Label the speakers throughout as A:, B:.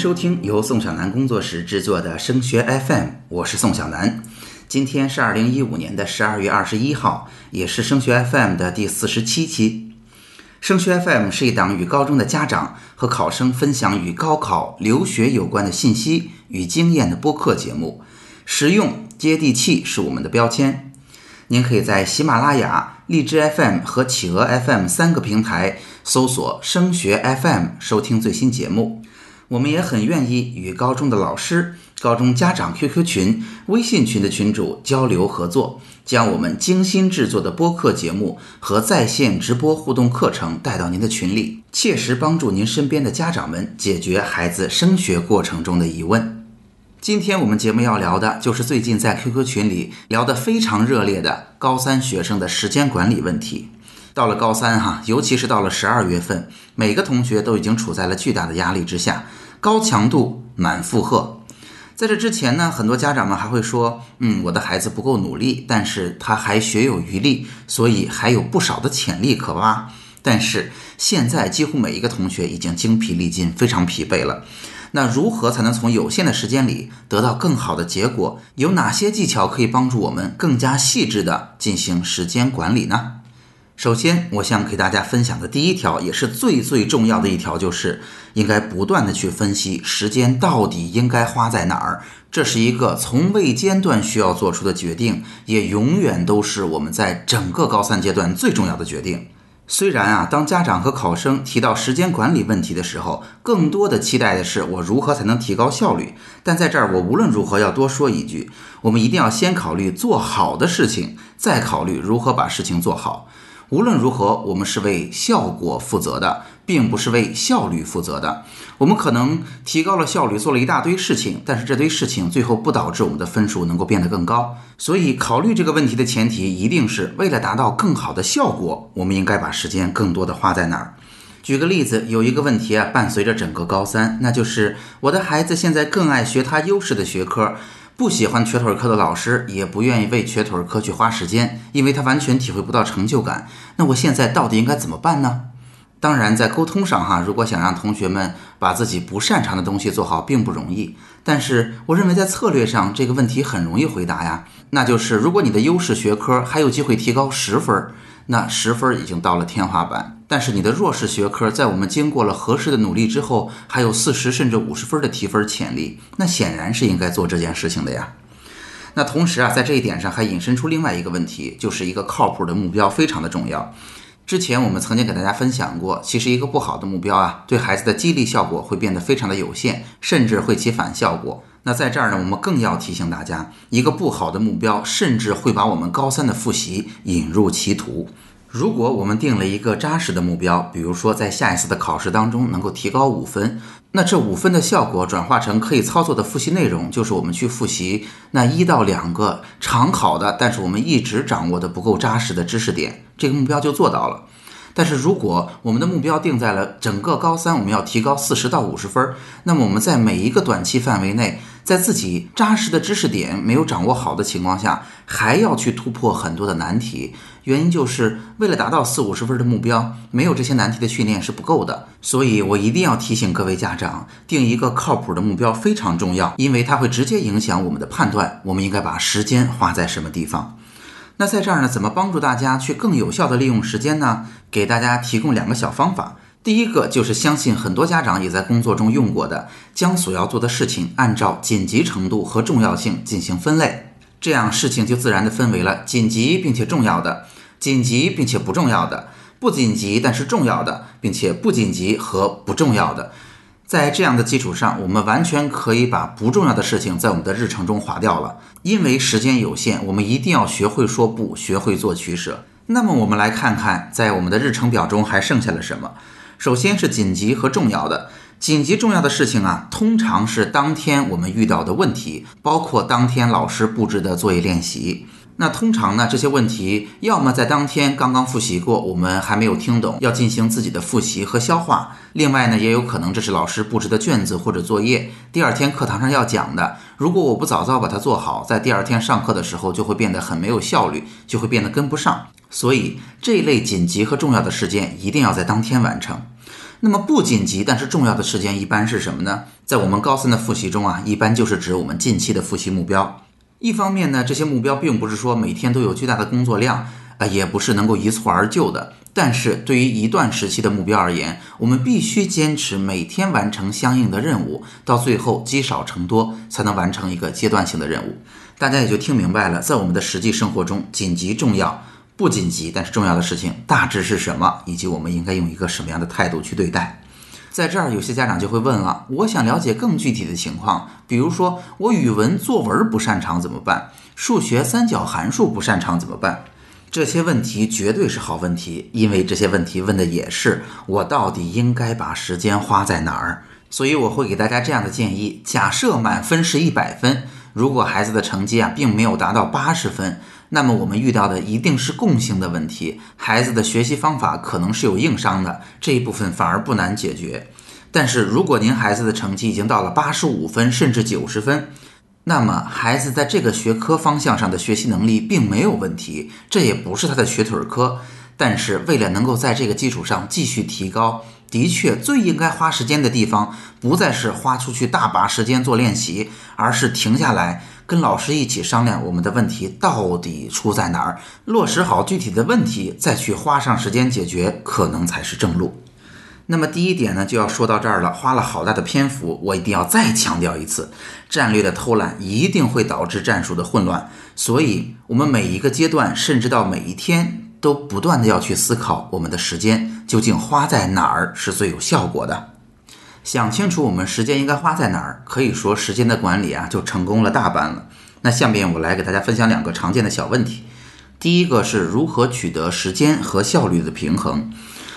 A: 收听由宋小南工作室制作的升学 FM，我是宋小南。今天是二零一五年的十二月二十一号，也是升学 FM 的第四十七期。升学 FM 是一档与高中的家长和考生分享与高考、留学有关的信息与经验的播客节目，实用接地气是我们的标签。您可以在喜马拉雅、荔枝 FM 和企鹅 FM 三个平台搜索“升学 FM” 收听最新节目。我们也很愿意与高中的老师、高中家长 QQ 群、微信群的群主交流合作，将我们精心制作的播客节目和在线直播互动课程带到您的群里，切实帮助您身边的家长们解决孩子升学过程中的疑问。今天我们节目要聊的就是最近在 QQ 群里聊得非常热烈的高三学生的时间管理问题。到了高三哈，尤其是到了十二月份，每个同学都已经处在了巨大的压力之下。高强度满负荷，在这之前呢，很多家长们还会说，嗯，我的孩子不够努力，但是他还学有余力，所以还有不少的潜力可挖。但是现在几乎每一个同学已经精疲力尽，非常疲惫了。那如何才能从有限的时间里得到更好的结果？有哪些技巧可以帮助我们更加细致的进行时间管理呢？首先，我想给大家分享的第一条，也是最最重要的一条，就是应该不断的去分析时间到底应该花在哪儿。这是一个从未间断需要做出的决定，也永远都是我们在整个高三阶段最重要的决定。虽然啊，当家长和考生提到时间管理问题的时候，更多的期待的是我如何才能提高效率。但在这儿，我无论如何要多说一句，我们一定要先考虑做好的事情，再考虑如何把事情做好。无论如何，我们是为效果负责的，并不是为效率负责的。我们可能提高了效率，做了一大堆事情，但是这堆事情最后不导致我们的分数能够变得更高。所以，考虑这个问题的前提，一定是为了达到更好的效果，我们应该把时间更多的花在哪儿？举个例子，有一个问题啊，伴随着整个高三，那就是我的孩子现在更爱学他优势的学科。不喜欢瘸腿课的老师，也不愿意为瘸腿课去花时间，因为他完全体会不到成就感。那我现在到底应该怎么办呢？当然，在沟通上哈，如果想让同学们把自己不擅长的东西做好，并不容易。但是，我认为在策略上，这个问题很容易回答呀。那就是，如果你的优势学科还有机会提高十分，那十分已经到了天花板。但是你的弱势学科，在我们经过了合适的努力之后，还有四十甚至五十分的提分潜力，那显然是应该做这件事情的呀。那同时啊，在这一点上还引申出另外一个问题，就是一个靠谱的目标非常的重要。之前我们曾经给大家分享过，其实一个不好的目标啊，对孩子的激励效果会变得非常的有限，甚至会起反效果。那在这儿呢，我们更要提醒大家，一个不好的目标，甚至会把我们高三的复习引入歧途。如果我们定了一个扎实的目标，比如说在下一次的考试当中能够提高五分，那这五分的效果转化成可以操作的复习内容，就是我们去复习那一到两个常考的，但是我们一直掌握的不够扎实的知识点，这个目标就做到了。但是如果我们的目标定在了整个高三我们要提高四十到五十分，那么我们在每一个短期范围内。在自己扎实的知识点没有掌握好的情况下，还要去突破很多的难题，原因就是为了达到四五十分的目标，没有这些难题的训练是不够的。所以我一定要提醒各位家长，定一个靠谱的目标非常重要，因为它会直接影响我们的判断，我们应该把时间花在什么地方。那在这儿呢，怎么帮助大家去更有效的利用时间呢？给大家提供两个小方法。第一个就是相信很多家长也在工作中用过的，将所要做的事情按照紧急程度和重要性进行分类，这样事情就自然的分为了紧急并且重要的、紧急并且不重要的、不紧急但是重要的，并且不紧急和不重要的。在这样的基础上，我们完全可以把不重要的事情在我们的日程中划掉了，因为时间有限，我们一定要学会说不，学会做取舍。那么我们来看看，在我们的日程表中还剩下了什么。首先是紧急和重要的，紧急重要的事情啊，通常是当天我们遇到的问题，包括当天老师布置的作业练习。那通常呢，这些问题要么在当天刚刚复习过，我们还没有听懂，要进行自己的复习和消化；另外呢，也有可能这是老师布置的卷子或者作业，第二天课堂上要讲的。如果我不早早把它做好，在第二天上课的时候就会变得很没有效率，就会变得跟不上。所以这一类紧急和重要的事件一定要在当天完成。那么不紧急但是重要的事件一般是什么呢？在我们高三的复习中啊，一般就是指我们近期的复习目标。一方面呢，这些目标并不是说每天都有巨大的工作量，啊，也不是能够一蹴而就的。但是对于一段时期的目标而言，我们必须坚持每天完成相应的任务，到最后积少成多，才能完成一个阶段性的任务。大家也就听明白了，在我们的实际生活中，紧急重要不紧急但是重要的事情大致是什么，以及我们应该用一个什么样的态度去对待。在这儿，有些家长就会问了：我想了解更具体的情况，比如说我语文作文不擅长怎么办？数学三角函数不擅长怎么办？这些问题绝对是好问题，因为这些问题问的也是我到底应该把时间花在哪儿。所以我会给大家这样的建议：假设满分是一百分，如果孩子的成绩啊并没有达到八十分，那么我们遇到的一定是共性的问题，孩子的学习方法可能是有硬伤的，这一部分反而不难解决。但是如果您孩子的成绩已经到了八十五分甚至九十分，那么孩子在这个学科方向上的学习能力并没有问题，这也不是他的瘸腿儿科。但是为了能够在这个基础上继续提高，的确最应该花时间的地方，不再是花出去大把时间做练习，而是停下来跟老师一起商量我们的问题到底出在哪儿，落实好具体的问题，再去花上时间解决，可能才是正路。那么第一点呢，就要说到这儿了，花了好大的篇幅，我一定要再强调一次，战略的偷懒一定会导致战术的混乱，所以我们每一个阶段，甚至到每一天，都不断的要去思考，我们的时间究竟花在哪儿是最有效果的。想清楚我们时间应该花在哪儿，可以说时间的管理啊，就成功了大半了。那下面我来给大家分享两个常见的小问题，第一个是如何取得时间和效率的平衡。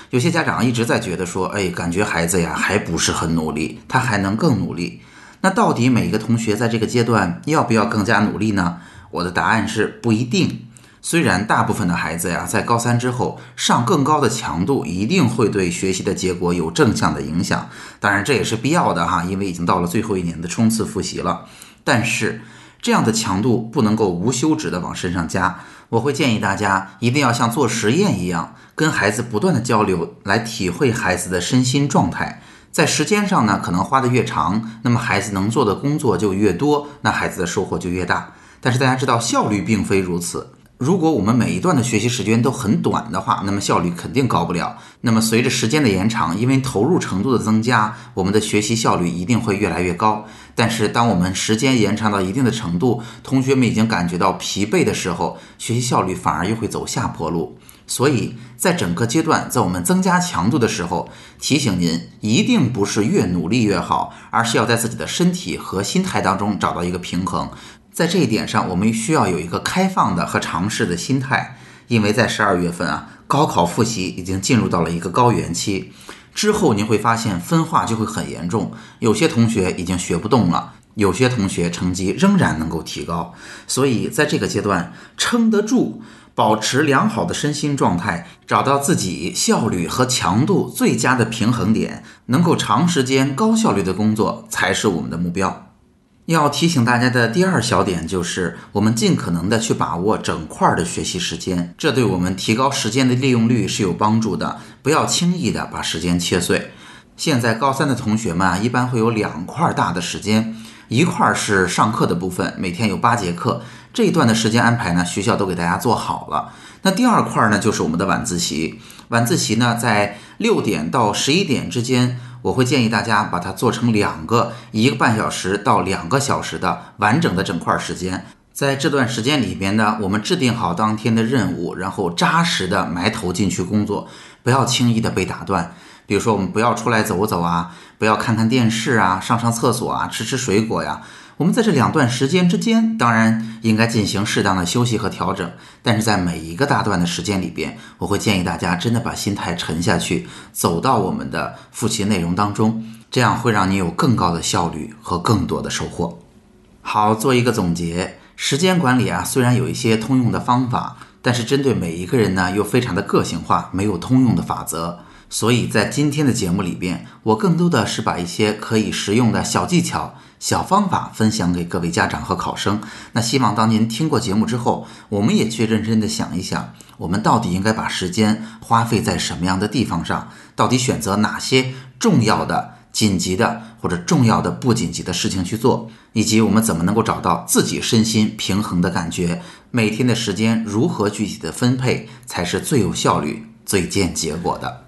A: 有些家长一直在觉得说，哎，感觉孩子呀还不是很努力，他还能更努力。那到底每个同学在这个阶段要不要更加努力呢？我的答案是不一定。虽然大部分的孩子呀在高三之后上更高的强度，一定会对学习的结果有正向的影响。当然这也是必要的哈，因为已经到了最后一年的冲刺复习了。但是这样的强度不能够无休止的往身上加。我会建议大家一定要像做实验一样，跟孩子不断的交流，来体会孩子的身心状态。在时间上呢，可能花的越长，那么孩子能做的工作就越多，那孩子的收获就越大。但是大家知道，效率并非如此。如果我们每一段的学习时间都很短的话，那么效率肯定高不了。那么随着时间的延长，因为投入程度的增加，我们的学习效率一定会越来越高。但是当我们时间延长到一定的程度，同学们已经感觉到疲惫的时候，学习效率反而又会走下坡路。所以在整个阶段，在我们增加强度的时候，提醒您，一定不是越努力越好，而是要在自己的身体和心态当中找到一个平衡。在这一点上，我们需要有一个开放的和尝试的心态，因为在十二月份啊，高考复习已经进入到了一个高原期，之后您会发现分化就会很严重，有些同学已经学不动了，有些同学成绩仍然能够提高，所以在这个阶段撑得住，保持良好的身心状态，找到自己效率和强度最佳的平衡点，能够长时间高效率的工作才是我们的目标。要提醒大家的第二小点就是，我们尽可能的去把握整块的学习时间，这对我们提高时间的利用率是有帮助的。不要轻易的把时间切碎。现在高三的同学们啊，一般会有两块大的时间，一块是上课的部分，每天有八节课，这一段的时间安排呢，学校都给大家做好了。那第二块呢，就是我们的晚自习。晚自习呢，在六点到十一点之间。我会建议大家把它做成两个一个半小时到两个小时的完整的整块时间，在这段时间里边呢，我们制定好当天的任务，然后扎实的埋头进去工作，不要轻易的被打断。比如说，我们不要出来走走啊，不要看看电视啊，上上厕所啊，吃吃水果呀。我们在这两段时间之间，当然应该进行适当的休息和调整。但是在每一个大段的时间里边，我会建议大家真的把心态沉下去，走到我们的复习内容当中，这样会让你有更高的效率和更多的收获。好，做一个总结，时间管理啊，虽然有一些通用的方法，但是针对每一个人呢，又非常的个性化，没有通用的法则。所以在今天的节目里边，我更多的是把一些可以实用的小技巧。小方法分享给各位家长和考生。那希望当您听过节目之后，我们也去认真的想一想，我们到底应该把时间花费在什么样的地方上？到底选择哪些重要的、紧急的或者重要的不紧急的事情去做？以及我们怎么能够找到自己身心平衡的感觉？每天的时间如何具体的分配才是最有效率、最见结果的？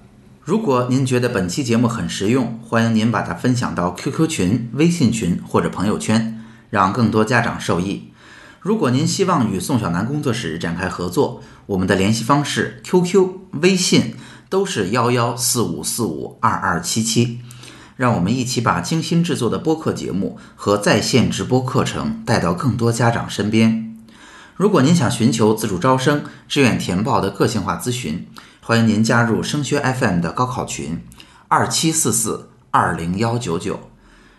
A: 如果您觉得本期节目很实用，欢迎您把它分享到 QQ 群、微信群或者朋友圈，让更多家长受益。如果您希望与宋小楠工作室展开合作，我们的联系方式 QQ、微信都是幺幺四五四五二二七七，让我们一起把精心制作的播客节目和在线直播课程带到更多家长身边。如果您想寻求自主招生、志愿填报的个性化咨询，欢迎您加入升学 FM 的高考群，二七四四二零幺九九。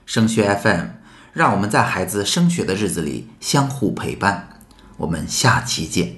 A: 升学 FM，让我们在孩子升学的日子里相互陪伴。我们下期见。